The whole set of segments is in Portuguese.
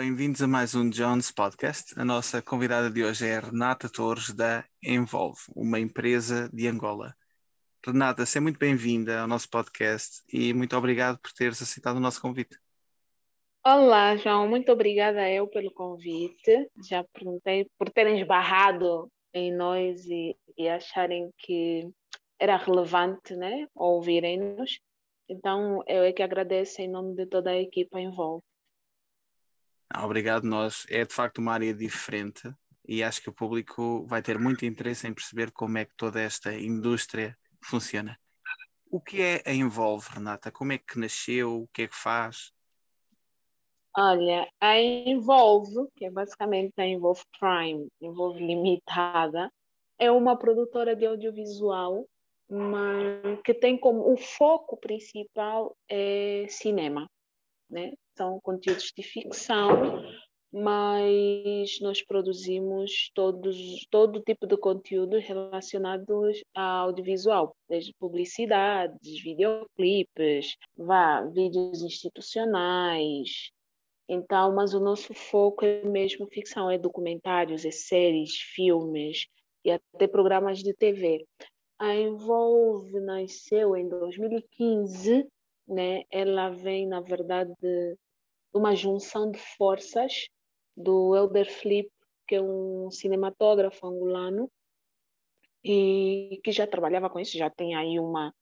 Bem-vindos a mais um Jones Podcast. A nossa convidada de hoje é Renata Torres, da Envolve, uma empresa de Angola. Renata, seja muito bem-vinda ao nosso podcast e muito obrigado por teres aceitado o nosso convite. Olá, João, muito obrigada eu pelo convite. Já perguntei por terem esbarrado em nós e, e acharem que era relevante, né, ouvirem-nos. Então, eu é que agradeço em nome de toda a equipa Envolve. Ah, obrigado, nós. É de facto uma área diferente e acho que o público vai ter muito interesse em perceber como é que toda esta indústria funciona. O que é a Envolve, Renata? Como é que nasceu? O que é que faz? Olha, a Envolve, que é basicamente a Envolve Prime, Envolve Limitada, é uma produtora de audiovisual mas que tem como o foco principal é cinema, né? São conteúdos de ficção, mas nós produzimos todos, todo tipo de conteúdo relacionados ao audiovisual, desde publicidades, videoclipes, vá, vídeos institucionais. Então, mas o nosso foco é mesmo ficção, é documentários, é séries, filmes e até programas de TV. A Envolve nasceu em 2015, né? Ela vem, na verdade, uma junção de forças do Elder Flip, que é um cinematógrafo angolano, e que já trabalhava com isso, já tem aí uma,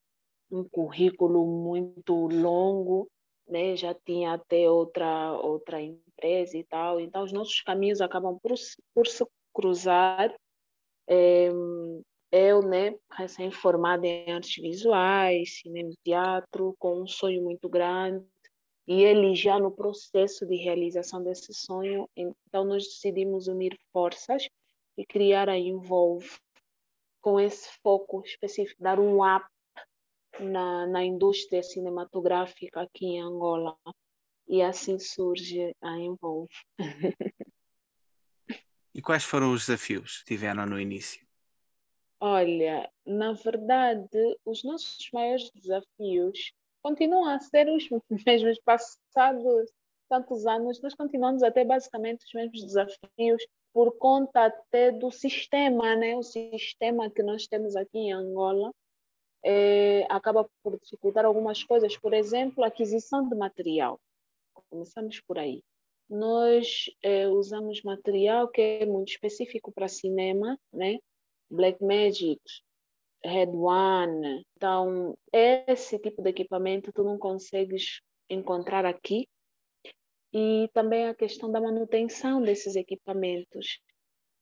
um currículo muito longo, né? já tinha até outra, outra empresa e tal. Então, os nossos caminhos acabam por, por se cruzar. É, eu, né, recém-formada em artes visuais, cinema e teatro, com um sonho muito grande, e ele já no processo de realização desse sonho, então nós decidimos unir forças e criar a Involve com esse foco específico, dar um up na, na indústria cinematográfica aqui em Angola. E assim surge a Involve. e quais foram os desafios que tiveram no início? Olha, na verdade, os nossos maiores desafios continuam a ser os mesmos passados tantos anos, nós continuamos a ter basicamente os mesmos desafios por conta até do sistema, né? O sistema que nós temos aqui em Angola é, acaba por dificultar algumas coisas, por exemplo, a aquisição de material. Começamos por aí. Nós é, usamos material que é muito específico para cinema, né? Black Magic, Red One. Então, esse tipo de equipamento tu não consegues encontrar aqui. E também a questão da manutenção desses equipamentos.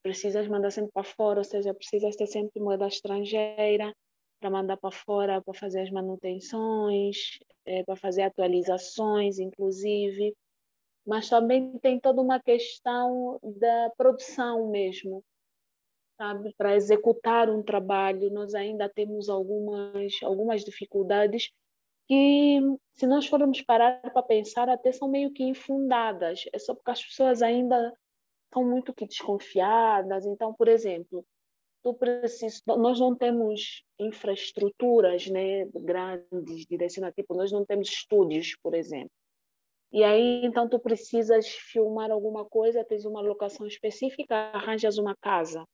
Precisas mandar sempre para fora, ou seja, precisas ter sempre moeda estrangeira para mandar para fora para fazer as manutenções, é, para fazer atualizações, inclusive. Mas também tem toda uma questão da produção mesmo sabe? Para executar um trabalho, nós ainda temos algumas, algumas dificuldades que, se nós formos parar para pensar, até são meio que infundadas. É só porque as pessoas ainda são muito que desconfiadas. Então, por exemplo, tu precis... nós não temos infraestruturas né, grandes, direcionadas, tipo, nós não temos estúdios, por exemplo. E aí, então, tu precisas filmar alguma coisa, tens uma locação específica, arranjas uma casa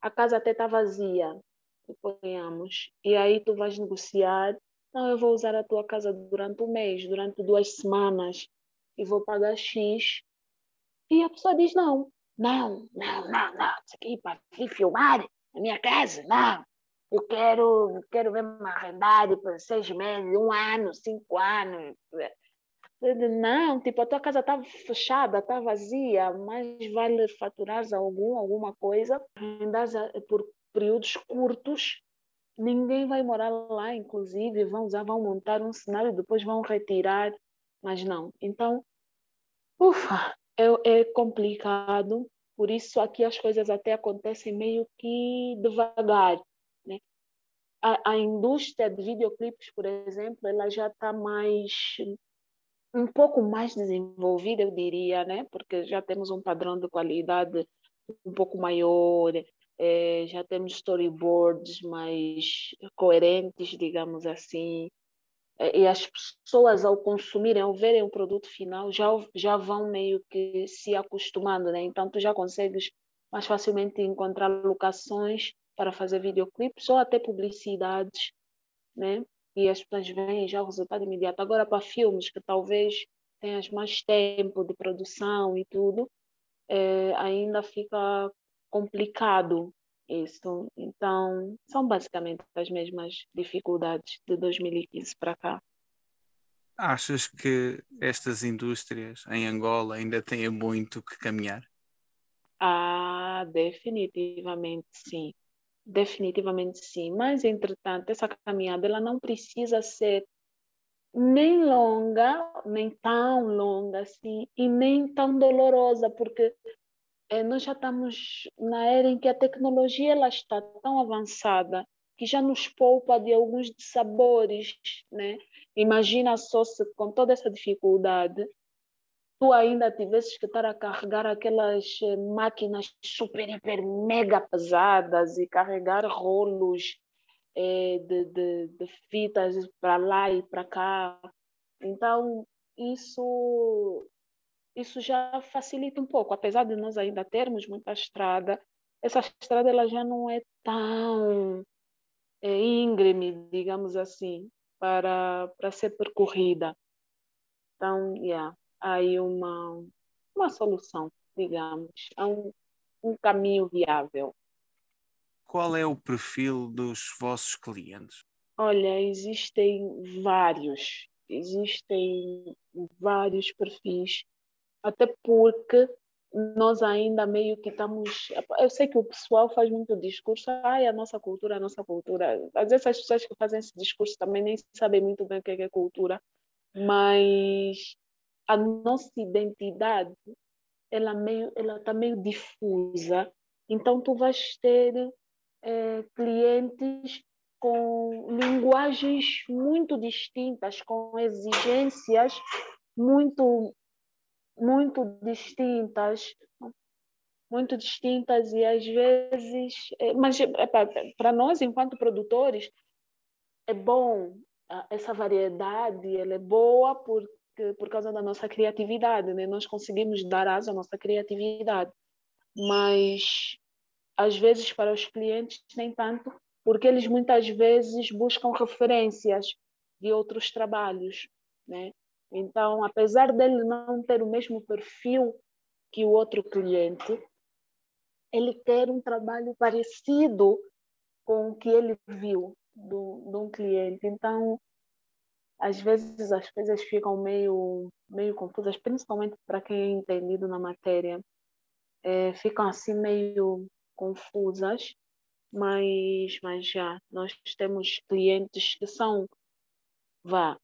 a casa até está vazia, suponhamos, e aí tu vais negociar, não, eu vou usar a tua casa durante um mês, durante duas semanas, e vou pagar X. E a pessoa diz, não, não, não, não, não, isso aqui para vir filmar na minha casa, não. Eu quero, quero ver uma arrendar por seis meses, um ano, cinco anos. Não, tipo, a tua casa está fechada, está vazia, mas vale faturares algum, alguma coisa, andas por períodos curtos, ninguém vai morar lá, inclusive, vão usar, vão montar um cenário, depois vão retirar, mas não. Então, ufa, é, é complicado, por isso aqui as coisas até acontecem meio que devagar, né? A, a indústria de videoclipes, por exemplo, ela já está mais um pouco mais desenvolvida, eu diria, né? Porque já temos um padrão de qualidade um pouco maior, é, já temos storyboards mais coerentes, digamos assim. e as pessoas ao consumirem, ao verem o produto final, já, já vão meio que se acostumando, né? Então tu já consegues mais facilmente encontrar locações para fazer videoclipes ou até publicidades, né? E as pessoas veem já o resultado imediato. Agora para filmes que talvez tenhas mais tempo de produção e tudo, é, ainda fica complicado isso. Então, são basicamente as mesmas dificuldades de 2015 para cá. Achas que estas indústrias em Angola ainda têm muito que caminhar? Ah, definitivamente sim. Definitivamente sim. Mas, entretanto, essa caminhada ela não precisa ser nem longa, nem tão longa assim, e nem tão dolorosa, porque é, nós já estamos na era em que a tecnologia ela está tão avançada que já nos poupa de alguns sabores, né? Imagina só se com toda essa dificuldade tu ainda tivesses que estar a carregar aquelas eh, máquinas super, hiper, mega pesadas e carregar rolos é, de, de, de fitas para lá e para cá. Então, isso isso já facilita um pouco, apesar de nós ainda termos muita estrada, essa estrada ela já não é tão é, íngreme, digamos assim, para, para ser percorrida. Então, yeah, aí uma, uma solução, digamos, há um, um caminho viável. Qual é o perfil dos vossos clientes? Olha, existem vários, existem vários perfis até porque nós ainda meio que estamos. Eu sei que o pessoal faz muito discurso, ai, a nossa cultura, a nossa cultura. Às vezes as pessoas que fazem esse discurso também nem sabem muito bem o que é cultura, mas a nossa identidade ela meio ela está meio difusa. Então tu vais ter é, clientes com linguagens muito distintas com exigências muito muito distintas, muito distintas e às vezes, é, mas é, para nós enquanto produtores é bom essa variedade, ela é boa porque por causa da nossa criatividade, né? Nós conseguimos dar asa à nossa criatividade, mas às vezes para os clientes nem tanto, porque eles muitas vezes buscam referências de outros trabalhos, né? Então, apesar dele não ter o mesmo perfil que o outro cliente, ele quer um trabalho parecido com o que ele viu do, de um cliente. Então, às vezes as coisas ficam meio, meio confusas, principalmente para quem é entendido na matéria. É, ficam assim meio confusas, mas, mas já, nós temos clientes que são, vá,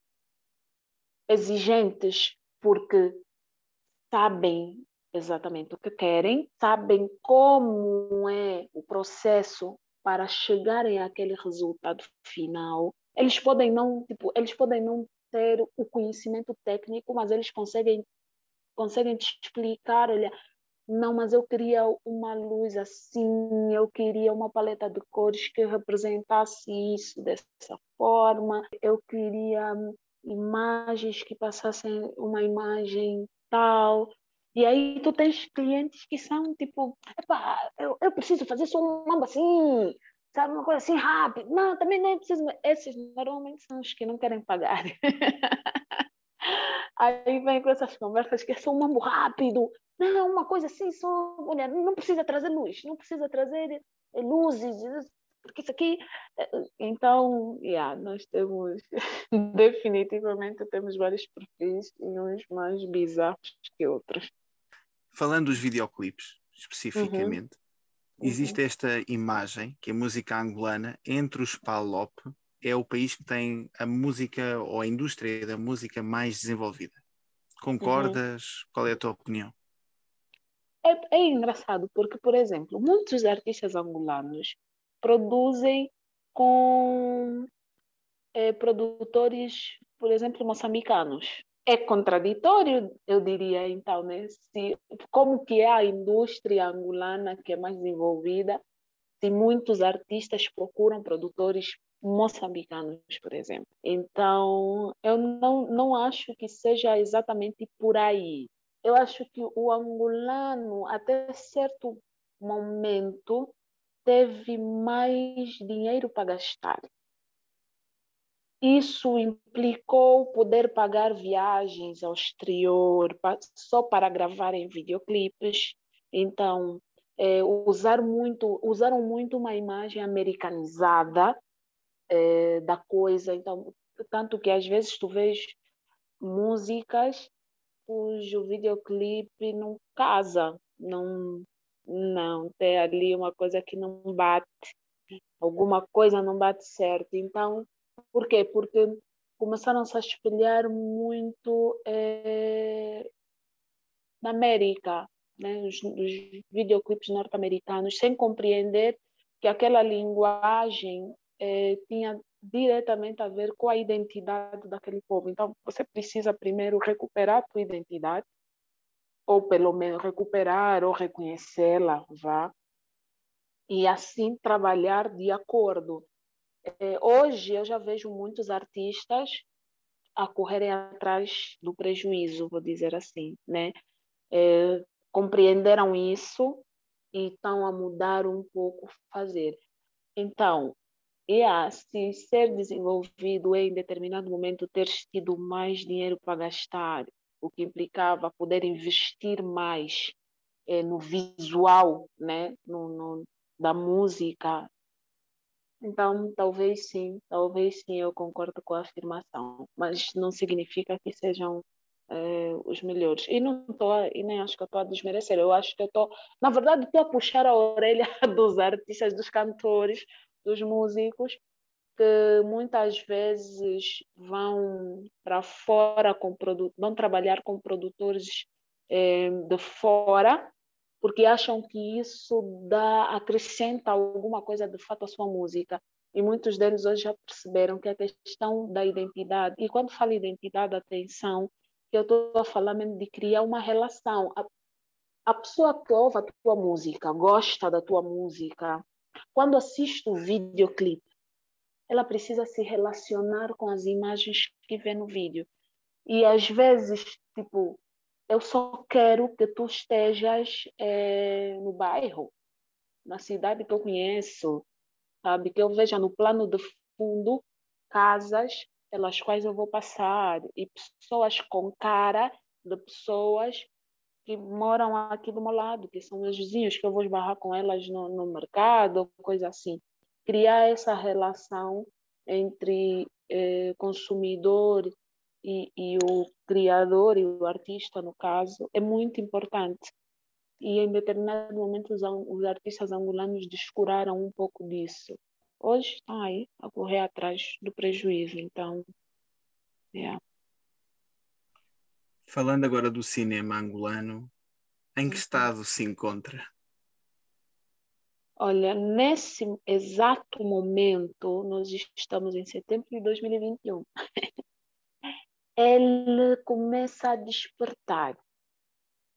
exigentes porque sabem exatamente o que querem, sabem como é o processo para chegarem àquele resultado final. Eles podem não, tipo, eles podem não ter o conhecimento técnico, mas eles conseguem conseguem te explicar, olha, não, mas eu queria uma luz assim, eu queria uma paleta de cores que representasse isso dessa forma, eu queria imagens que passassem uma imagem tal. E aí tu tens clientes que são tipo, eu, eu preciso fazer só um mambo assim, sabe, uma coisa assim rápida. Não, também não é preciso. Esses normalmente são os que não querem pagar. aí vem com essas conversas que é só um mambo rápido. Não, uma coisa assim, só, olha, não precisa trazer luz, não precisa trazer luzes, porque isso aqui. Eh, então, yeah, nós temos, definitivamente, temos vários perfis e uns mais bizarros que outros. Falando dos videoclipes, especificamente. Existe uhum. esta imagem que a música angolana, entre os PALOP, é o país que tem a música ou a indústria da música mais desenvolvida. Concordas? Uhum. Qual é a tua opinião? É, é, engraçado porque, por exemplo, muitos artistas angolanos produzem com é, produtores, por exemplo, moçambicanos. É contraditório, eu diria, então, né? Se, como que é a indústria angolana que é mais desenvolvida, se muitos artistas procuram produtores moçambicanos, por exemplo. Então, eu não, não acho que seja exatamente por aí. Eu acho que o angolano, até certo momento, teve mais dinheiro para gastar. Isso implicou poder pagar viagens ao exterior só para gravar em videoclipes. Então, é, usar muito, usaram muito uma imagem americanizada é, da coisa. Então, tanto que às vezes tu vês músicas cujo videoclipe não casa, não, não tem ali uma coisa que não bate, alguma coisa não bate certo. Então, por quê? Porque começaram -se a espelhar muito é, na América, né? os, os videoclipes norte-americanos, sem compreender que aquela linguagem é, tinha diretamente a ver com a identidade daquele povo. Então, você precisa primeiro recuperar a tua identidade, ou pelo menos recuperar ou reconhecê-la, vá, e assim trabalhar de acordo. É, hoje eu já vejo muitos artistas a correrem atrás do prejuízo, vou dizer assim, né? É, compreenderam isso e estão a mudar um pouco fazer. Então, a se ser desenvolvido em determinado momento ter tido mais dinheiro para gastar, o que implicava poder investir mais é, no visual, né, no, no, da música. Então, talvez sim, talvez sim, eu concordo com a afirmação, mas não significa que sejam é, os melhores. E não tô, e nem acho que estou a desmerecer, eu acho que eu estou, na verdade, estou a puxar a orelha dos artistas, dos cantores, dos músicos que muitas vezes vão para fora com produto, vão trabalhar com produtores eh, de fora porque acham que isso dá acrescenta alguma coisa de fato à sua música e muitos deles hoje já perceberam que a questão da identidade e quando falo identidade atenção eu estou a falar mesmo de criar uma relação a, a pessoa que ouve a tua música gosta da tua música quando assiste o videoclipe, ela precisa se relacionar com as imagens que vê no vídeo. E às vezes, tipo, eu só quero que tu estejas é, no bairro, na cidade que eu conheço, sabe? Que eu veja no plano de fundo casas pelas quais eu vou passar e pessoas com cara de pessoas que moram aqui do meu lado, que são meus vizinhos, que eu vou esbarrar com elas no, no mercado, coisa assim. Criar essa relação entre eh, consumidor e, e, o criador e o artista, no caso, é muito importante. E em determinado momento os, os artistas angolanos descuraram um pouco disso. Hoje estão aí a correr atrás do prejuízo, então, yeah. Falando agora do cinema angolano, em que uhum. estado se encontra? Olha, nesse exato momento, nós estamos em setembro de 2021. Ele começa a despertar.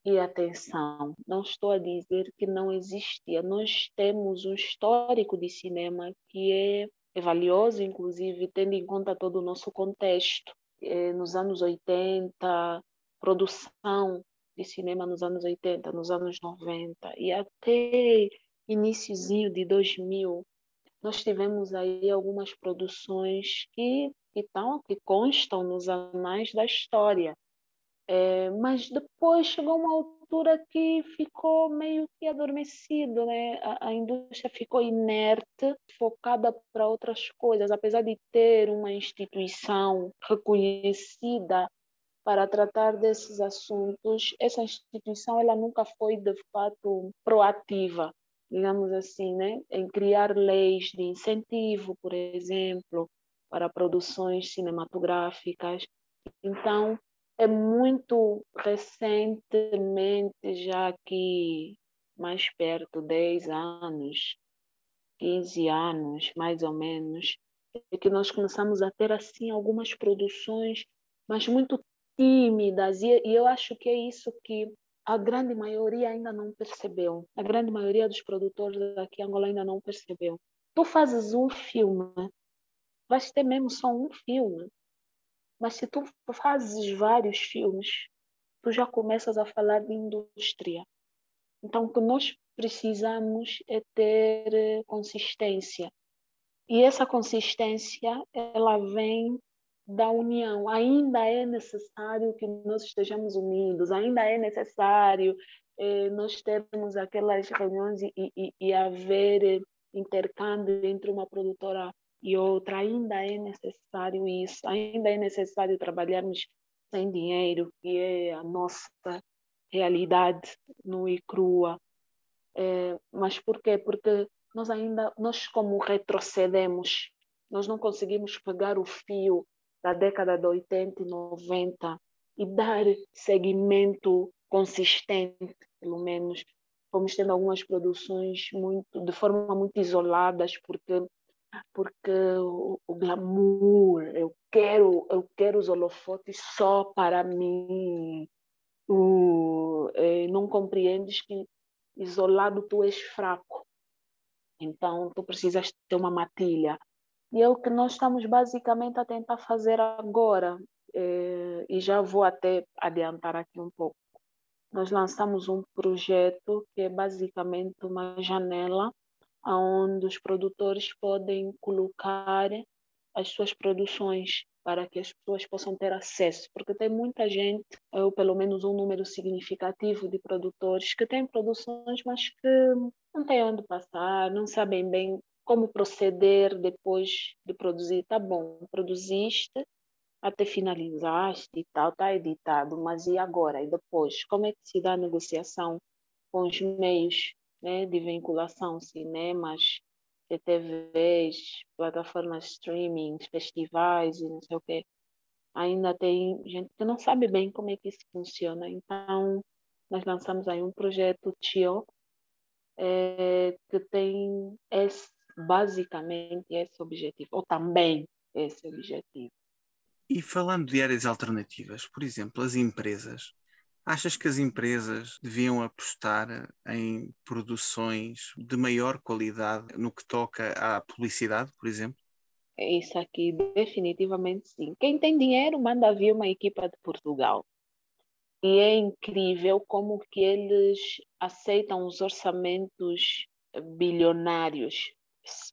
E atenção, não estou a dizer que não existia. Nós temos um histórico de cinema que é, é valioso, inclusive, tendo em conta todo o nosso contexto. É, nos anos 80, produção de cinema nos anos 80, nos anos 90 e até iníciozinho de 2000, nós tivemos aí algumas produções que que, estão, que constam nos anais da história. É, mas depois chegou uma altura que ficou meio que adormecido, né? A, a indústria ficou inerte, focada para outras coisas, apesar de ter uma instituição reconhecida para tratar desses assuntos, essa instituição ela nunca foi de fato proativa, digamos assim, né, em criar leis de incentivo, por exemplo, para produções cinematográficas. Então, é muito recentemente, já que mais perto, 10 anos, 15 anos, mais ou menos, é que nós começamos a ter assim algumas produções, mas muito tímidas, e, eu acho que é isso que a grande maioria ainda não percebeu. A grande maioria dos produtores daqui em Angola ainda não percebeu. Tu fazes um filme vais ter mesmo só um filme. Mas se tu fazes vários filmes, tu já começas a falar de indústria. Então, o que nós precisamos é ter eh, consistência. E essa consistência, ela vem da união. Ainda é necessário que nós estejamos unidos, ainda é necessário eh, nós termos aquelas reuniões e, e, e haver eh, intercâmbio entre uma produtora e outra. Ainda é necessário isso, ainda é necessário trabalharmos sem dinheiro, que é a nossa realidade no e crua. É, mas por quê? Porque nós ainda, nós como retrocedemos, nós não conseguimos pegar o fio da década de 80 e 90 e dar seguimento consistente, pelo menos. Fomos tendo algumas produções muito, de forma muito isoladas, porque porque o, o, glamour, eu quero, eu quero os holofotes só para mim. Eh, não compreendes que isolado tu és fraco. Então tu precisas ter uma matilha. E é o que nós estamos basicamente a tentar fazer agora. Eh, e já vou até adiantar aqui um pouco. Nós lançamos um projeto que é basicamente uma janela onde os produtores podem colocar as suas produções para que as pessoas possam ter acesso, porque tem muita gente, ou pelo menos um número significativo de produtores que têm produções, mas que não têm onde passar, não sabem bem como proceder depois de produzir. Tá bom, produziste, até finalizaste e tal, tá editado, mas e agora? E depois? Como é que se dá a negociação com os meios né, de vinculação, cinemas, TVs, plataformas streaming, festivais e não sei o quê. Ainda tem gente que não sabe bem como é que isso funciona. Então, nós lançamos aí um projeto TIO, é, esse, basicamente esse objetivo, ou também esse objetivo. E falando de áreas alternativas, por exemplo, as empresas, Achas que as empresas deviam apostar em produções de maior qualidade no que toca à publicidade, por exemplo? Isso aqui, definitivamente sim. Quem tem dinheiro manda vir uma equipa de Portugal. E é incrível como que eles aceitam os orçamentos bilionários.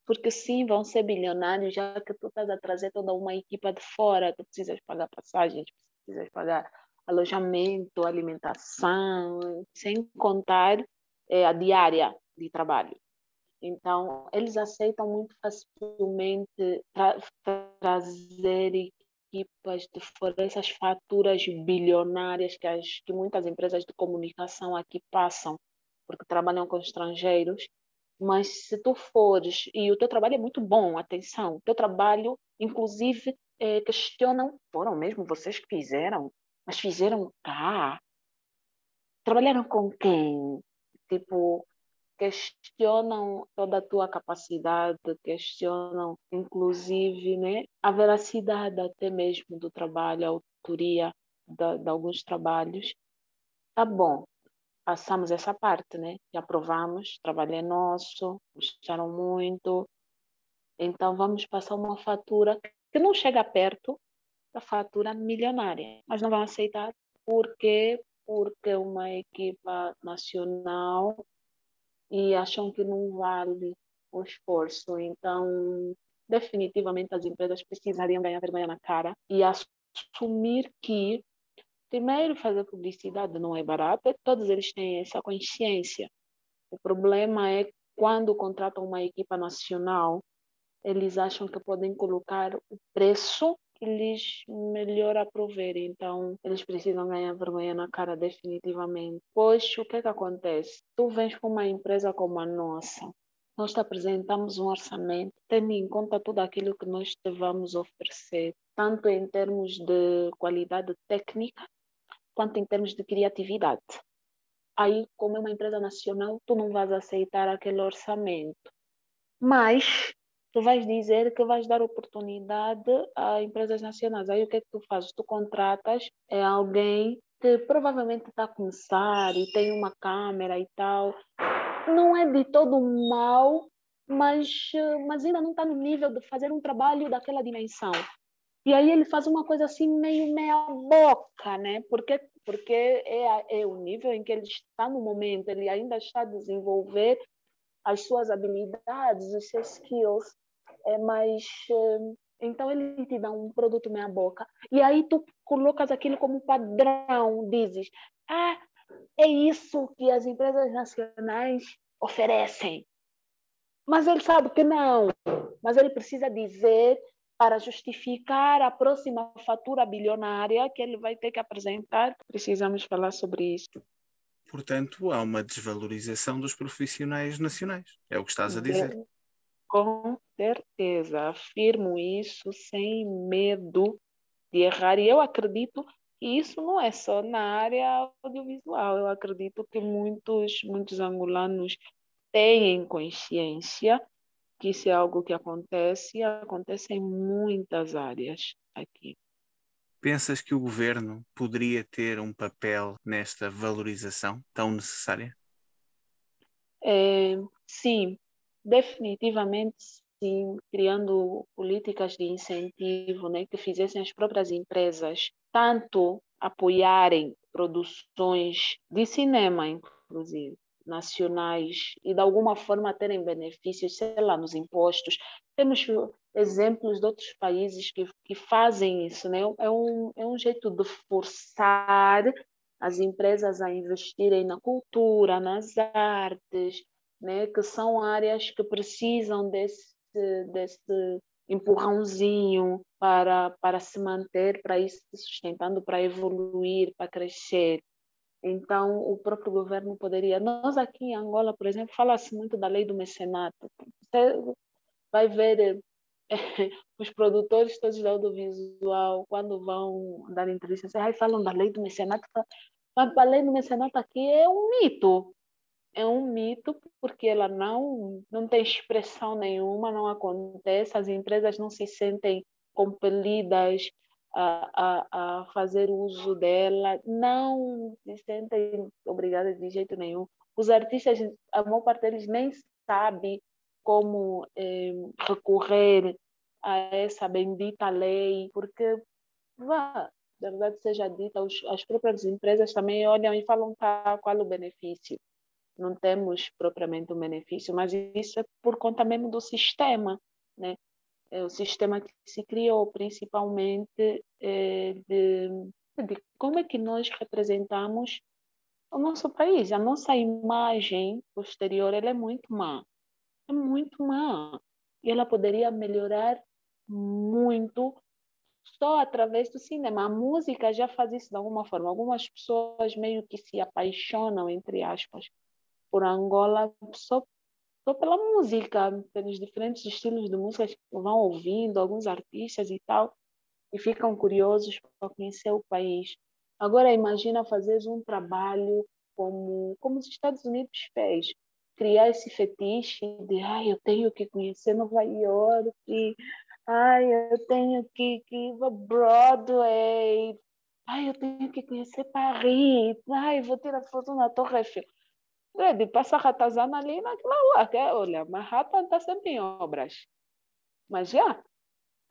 Porque sim, vão ser bilionários, já que tu estás a trazer toda uma equipa de fora, tu precisas pagar passagens, precisas pagar alojamento, alimentação, sem contar é, a diária de trabalho. Então, eles aceitam muito facilmente tra trazer equipas de fora, essas faturas bilionárias que, as, que muitas empresas de comunicação aqui passam, porque trabalham com estrangeiros. Mas se tu fores, e o teu trabalho é muito bom, atenção, teu trabalho, inclusive, é, questionam, foram mesmo vocês que fizeram, mas fizeram cá. Trabalharam com quem? Tipo, questionam toda a tua capacidade, questionam, inclusive, né, a veracidade até mesmo do trabalho, a autoria de, de alguns trabalhos. Tá bom, passamos essa parte, né? E aprovamos, trabalho é nosso, gostaram muito. Então vamos passar uma fatura que não chega perto, da fatura milionária. Mas não vão aceitar porque porque uma equipa nacional e acham que não vale o esforço. Então, definitivamente as empresas precisariam ganhar vergonha na cara e assumir que primeiro fazer publicidade não é barato, todos eles têm essa consciência. O problema é quando contratam uma equipa nacional, eles acham que podem colocar o preço que lhes melhor aprover. Então, eles precisam ganhar vergonha na cara definitivamente. Pois, o que é que acontece? Tu vens com uma empresa como a nossa, nós te apresentamos um orçamento, tendo em conta tudo aquilo que nós te vamos oferecer, tanto em termos de qualidade técnica, quanto em termos de criatividade. Aí, como é uma empresa nacional, tu não vais aceitar aquele orçamento. Mas tu vais dizer que vais dar oportunidade a empresas nacionais. Aí o que é que tu fazes? Tu contratas é, alguém que provavelmente está a começar e tem uma câmera e tal. Não é de todo mal, mas, mas ainda não está no nível de fazer um trabalho daquela dimensão. E aí ele faz uma coisa assim meio meia boca, né? Porque porque é, é o nível em que ele está no momento, ele ainda está a desenvolver as suas habilidades, os seus skills, é, mas eh, então ele te dá um produto meia boca e aí tu colocas aquilo como padrão, dizes, ah, é isso que as empresas nacionais oferecem. Mas ele sabe que não, mas ele precisa dizer para justificar a próxima fatura bilionária que ele vai ter que apresentar. Precisamos falar sobre isso. Portanto, há uma desvalorização dos profissionais nacionais. É o que estás a dizer. Com certeza, afirmo isso sem medo de errar. E eu acredito que isso não é só na área audiovisual. Eu acredito que muitos, muitos angolanos têm consciência que isso é algo que acontece e acontece em muitas áreas aqui. Pensas que o governo poderia ter um papel nesta valorização tão necessária? É, sim, definitivamente sim, criando políticas de incentivo né, que fizessem as próprias empresas tanto apoiarem produções de cinema, inclusive, nacionais e de alguma forma terem benefícios, sei lá, nos impostos. Temos exemplos de outros países que, que fazem isso, né? É um, é um jeito de forçar as empresas a investirem na cultura, nas artes, né? Que são áreas que precisam desse, desse empurrãozinho para, para se manter, para ir se sustentando, para evoluir, para crescer. Então, o próprio governo poderia. Nós aqui em Angola, por exemplo, fala-se muito da lei do mecenato. Você vai ver é, os produtores todos do audiovisual, quando vão dar entrevistas, aí falam da lei do mecenato. Mas a lei do mecenato aqui é um mito. É um mito porque ela não, não tem expressão nenhuma, não acontece, as empresas não se sentem compelidas a, a, a fazer uso dela, não se sentem obrigadas de jeito nenhum. Os artistas, a maior parte deles nem sabe como eh, recorrer a essa bendita lei, porque, vá, verdade seja dita, os, as próprias empresas também olham e falam tá, qual o benefício. Não temos propriamente um benefício, mas isso é por conta mesmo do sistema, né? É o sistema que se criou principalmente é, de, de como é que nós representamos o nosso país. A nossa imagem posterior ela é muito má. É muito má. E ela poderia melhorar muito só através do cinema. A música já faz isso de alguma forma. Algumas pessoas meio que se apaixonam, entre aspas, por Angola só só pela música, pelos diferentes estilos de música que vão ouvindo, alguns artistas e tal, e ficam curiosos para conhecer o país. Agora imagina fazer um trabalho como como os Estados Unidos fez, criar esse fetiche de ai eu tenho que conhecer Nova York, ai eu tenho que, que ir para Broadway, ai eu tenho que conhecer Paris, ai vou tirar foto na Torre Eiffel. É, de passa ratazana ali naquela rua. Que, é, olha, Manhattan está sempre em obras. Mas já,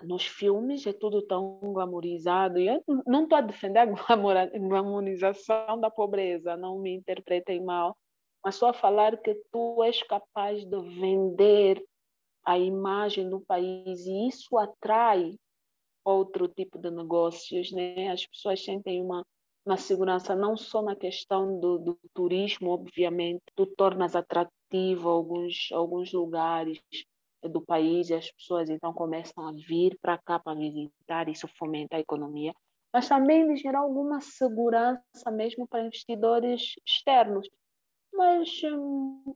nos filmes é tudo tão glamorizado. E eu não estou a defender a glamorização da pobreza, não me interpretem mal. Mas só a falar que tu és capaz de vender a imagem do país e isso atrai outro tipo de negócios, né? As pessoas sentem uma na segurança, não só na questão do, do turismo, obviamente, tu tornas atrativo alguns, alguns lugares do país e as pessoas então começam a vir para cá para visitar, isso fomenta a economia, mas também de gerar alguma segurança mesmo para investidores externos. Mas hum,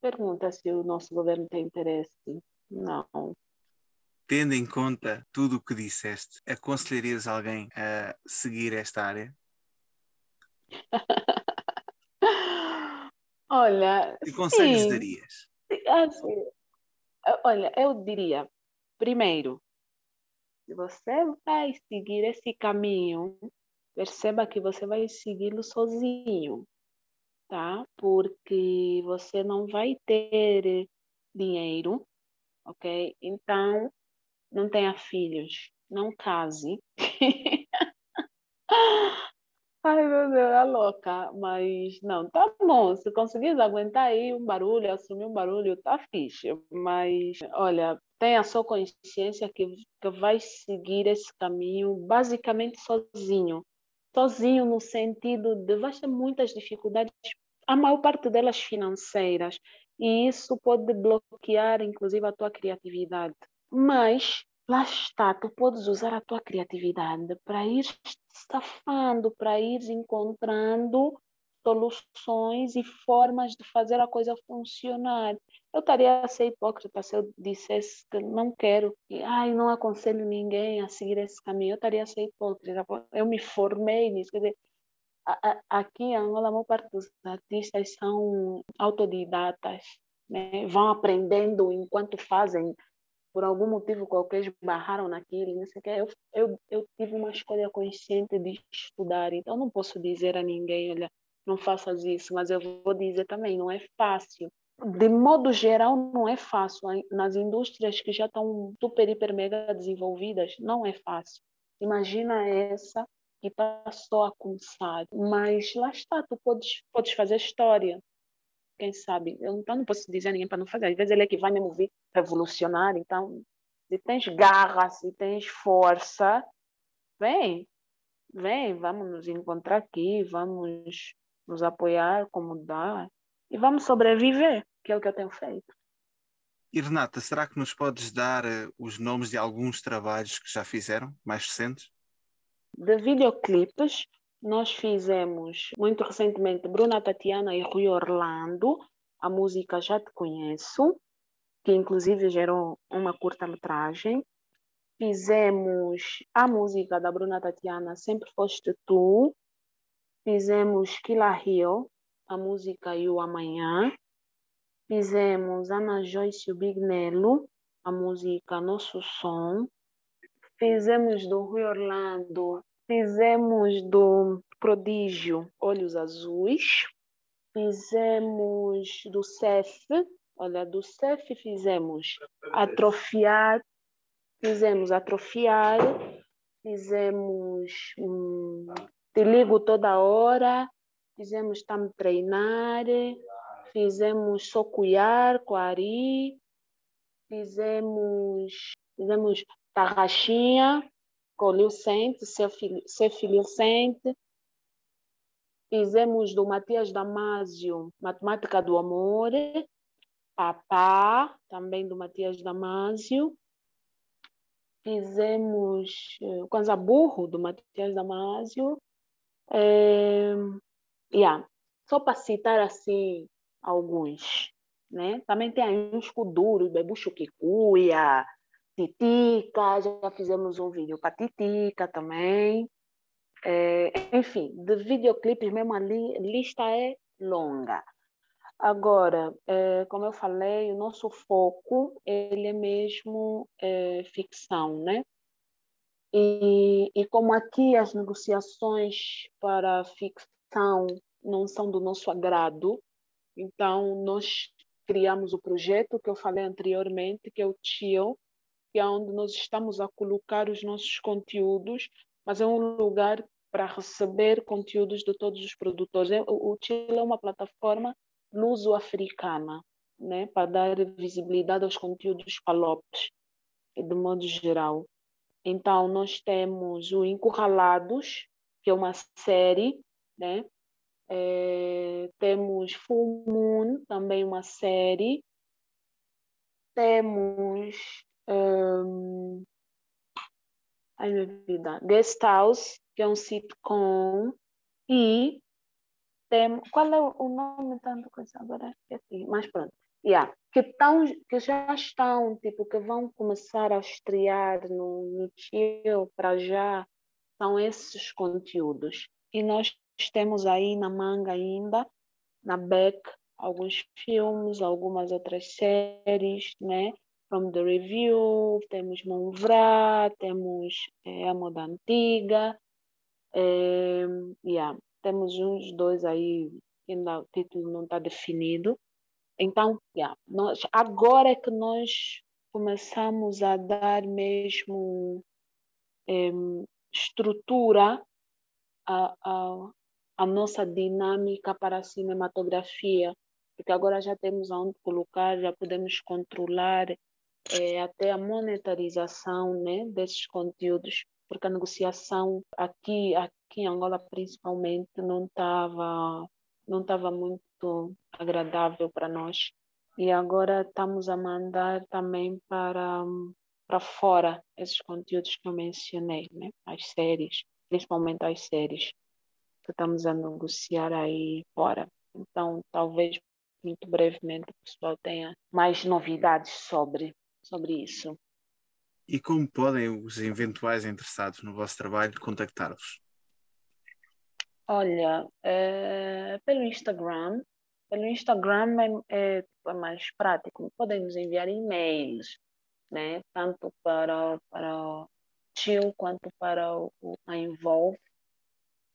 pergunta se o nosso governo tem interesse. Não. Tendo em conta tudo o que disseste, aconselharias alguém a seguir esta área? Olha. Que conselhos sim. darias? Assim, olha, eu diria, primeiro, se você vai seguir esse caminho, perceba que você vai segui-lo sozinho, tá? Porque você não vai ter dinheiro, ok? Então, não tenha filhos, não case. Ai, meu Deus, é louca. Mas não, tá bom. Se conseguires aguentar aí um barulho, assumir um barulho, tá fixe. Mas, olha, tenha só consciência que, que vai seguir esse caminho basicamente sozinho. Sozinho no sentido de vai ter muitas dificuldades, a maior parte delas financeiras. E isso pode bloquear, inclusive, a tua criatividade. Mas lá está, tu podes usar a tua criatividade para ir safando, para ir encontrando soluções e formas de fazer a coisa funcionar. Eu estaria a ser hipócrita se eu dissesse que não quero, que ai, não aconselho ninguém a seguir esse caminho. Eu estaria a ser hipócrita. Eu me formei nisso. Quer dizer, aqui em Angola, a maior parte dos artistas são autodidatas, né? vão aprendendo enquanto fazem por algum motivo qualquer esbarraram naquilo, não sei o que. Eu, eu, eu tive uma escolha consciente de estudar, então não posso dizer a ninguém, olha, não faças isso, mas eu vou dizer também, não é fácil. De modo geral, não é fácil. Nas indústrias que já estão super, hiper, mega desenvolvidas, não é fácil. Imagina essa que está só a começar. Mas lá está, tu podes, podes fazer história, quem sabe? Eu então não posso dizer a ninguém para não fazer. Às vezes ele é que vai mesmo vir revolucionar. Então, se tens garra, se tens força, vem, vem, vamos nos encontrar aqui, vamos nos apoiar como dá e vamos sobreviver, que é o que eu tenho feito. E Renata, será que nos podes dar uh, os nomes de alguns trabalhos que já fizeram, mais recentes? De videoclipes, nós fizemos muito recentemente Bruna Tatiana e Rui Orlando, a música Já Te Conheço, que inclusive gerou uma curta-metragem. Fizemos a música da Bruna Tatiana, Sempre Foste Tu. Fizemos Killa Hill, a música E o Amanhã. Fizemos Ana Joyce e o Big Nelo, a música Nosso Som. Fizemos do Rui Orlando Fizemos do Prodígio Olhos Azuis, fizemos do CEF, olha, do CEF fizemos Atrofiar, fizemos Atrofiar, fizemos hum, Te Ligo Toda Hora, fizemos Tam Treinar, fizemos Socuiar, Coari, fizemos, fizemos Tarraxinha, Colhiu Sente. Fizemos do Matias Damasio, Matemática do Amor. Papá, também do Matias Damasio. Fizemos uh, Kwanza Burro, do Matias Damasio. É, yeah. Só para citar assim alguns. Né? Também tem aí uns Kuduro, Bebucho Kikuya, Titica, já fizemos um vídeo para Titica também. É, enfim, de videoclipes mesmo a lista é longa. Agora, é, como eu falei, o nosso foco ele é mesmo é, ficção, né? E, e como aqui as negociações para ficção não são do nosso agrado, então nós criamos o projeto que eu falei anteriormente, que é o TIO, que é onde nós estamos a colocar os nossos conteúdos, mas é um lugar para receber conteúdos de todos os produtores. É, o Chile é uma plataforma luso-africana, né, para dar visibilidade aos conteúdos palopes, de modo geral. Então, nós temos o Encurralados, que é uma série, né? É, temos Full Moon, também uma série. Temos um, ai, minha vida. Guest House, que é um sitcom. E tem. Qual é o nome tanto coisa agora? Esqueci. Mas pronto. Yeah. Que, tão, que já estão, tipo, que vão começar a estrear no, no para já, são esses conteúdos. E nós temos aí na manga ainda, na Beck, alguns filmes, algumas outras séries, né? From the Review, temos Monvrá, temos é, a Moda Antiga, é, yeah, temos uns dois aí, ainda o título não está definido, então, yeah, nós, agora é que nós começamos a dar mesmo eh, estrutura à, à, à nossa dinâmica para a cinematografia, porque agora já temos onde colocar, já podemos controlar é, até a monetarização né, desses conteúdos, porque a negociação aqui, aqui em Angola principalmente não estava não estava muito agradável para nós. E agora estamos a mandar também para, para fora esses conteúdos que eu mencionei, né? as séries, principalmente as séries que estamos a negociar aí fora. Então, talvez muito brevemente o pessoal tenha mais novidades sobre, sobre isso. E como podem os eventuais interessados no vosso trabalho contactar-vos? Olha, é, pelo Instagram, pelo Instagram é, é, é, mais prático. Podem nos enviar e-mails, né? Tanto para, para o Tio quanto para o, a Involve,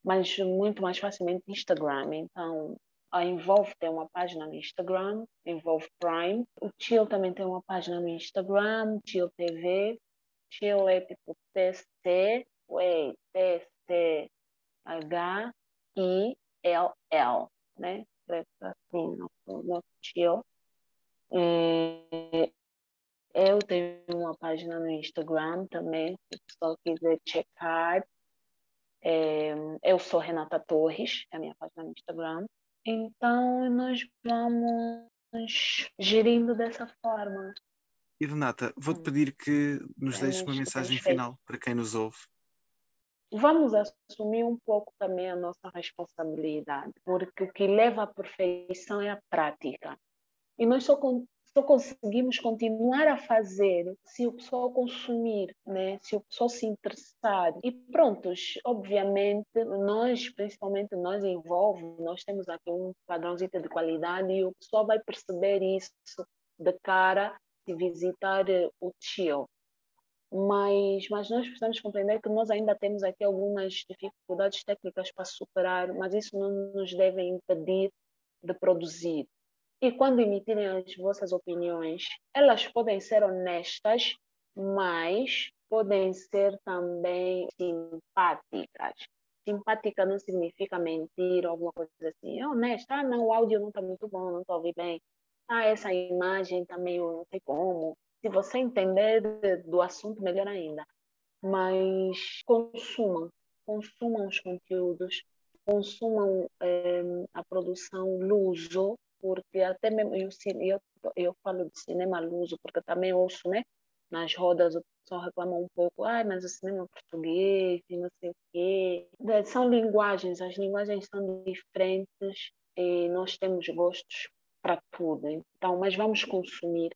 mas muito mais facilmente Instagram. Então, a Involve tem uma página no Instagram, Involve Prime. O Chill também tem uma página no Instagram, Chill TV. Chill é tipo TC, wait, TC, H, I, L, L, né? Assim, no, Chill. É, eu tenho uma página no Instagram também, se o pessoal quiser checar. É, eu sou Renata Torres, é a minha página no Instagram. Então, nós vamos gerindo dessa forma. E Renata, vou-te hum. pedir que nos deixes uma mensagem final para quem nos ouve. Vamos assumir um pouco também a nossa responsabilidade, porque o que leva à perfeição é a prática. E nós só só conseguimos continuar a fazer se o pessoal consumir, né? se o pessoal se interessar. E prontos, obviamente, nós, principalmente nós envolve, nós temos aqui um padrãozinho de qualidade e o pessoal vai perceber isso de cara se visitar eh, o Chill. Mas, mas nós precisamos compreender que nós ainda temos aqui algumas dificuldades técnicas para superar, mas isso não nos deve impedir de produzir e quando emitirem as vossas opiniões, elas podem ser honestas, mas podem ser também simpáticas. Simpática não significa mentir ou alguma coisa assim. É honesta. Ah, não, o áudio não está muito bom, não estou ouvindo bem. Ah, essa imagem está meio não sei como. Se você entender do assunto, melhor ainda. Mas consumam, consumam os conteúdos, consumam eh, a produção luso, porque até mesmo eu, eu, eu falo de cinema luso, porque também ouço, né? Nas rodas o pessoal reclama um pouco, ah, mas o cinema português e não sei o quê. São linguagens, as linguagens são diferentes e nós temos gostos para tudo. Então, mas vamos consumir,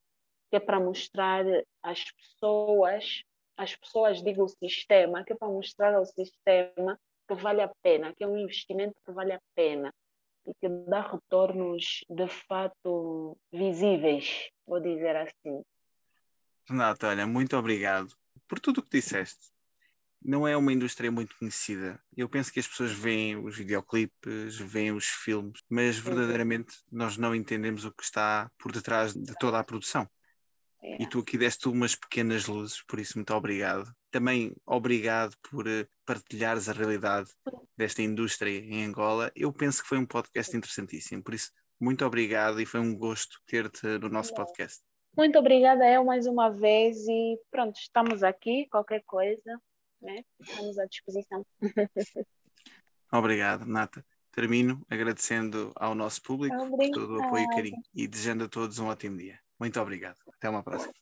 que é para mostrar às pessoas, as pessoas, digo o sistema, que é para mostrar ao sistema que vale a pena, que é um investimento que vale a pena e que dá retornos de fato visíveis, vou dizer assim. Renata, olha, muito obrigado por tudo o que disseste. Não é uma indústria muito conhecida. Eu penso que as pessoas veem os videoclipes, veem os filmes, mas verdadeiramente nós não entendemos o que está por detrás de toda a produção. E tu aqui deste umas pequenas luzes, por isso muito obrigado. Também obrigado por eh, partilhares a realidade desta indústria em Angola. Eu penso que foi um podcast interessantíssimo, por isso muito obrigado e foi um gosto ter-te no nosso podcast. Muito obrigada eu mais uma vez e pronto, estamos aqui, qualquer coisa, né? Estamos à disposição. Obrigado, Nata. Termino agradecendo ao nosso público Obrigada. por todo o apoio e carinho e desejando a todos um ótimo dia. Muito obrigado. Até uma próxima.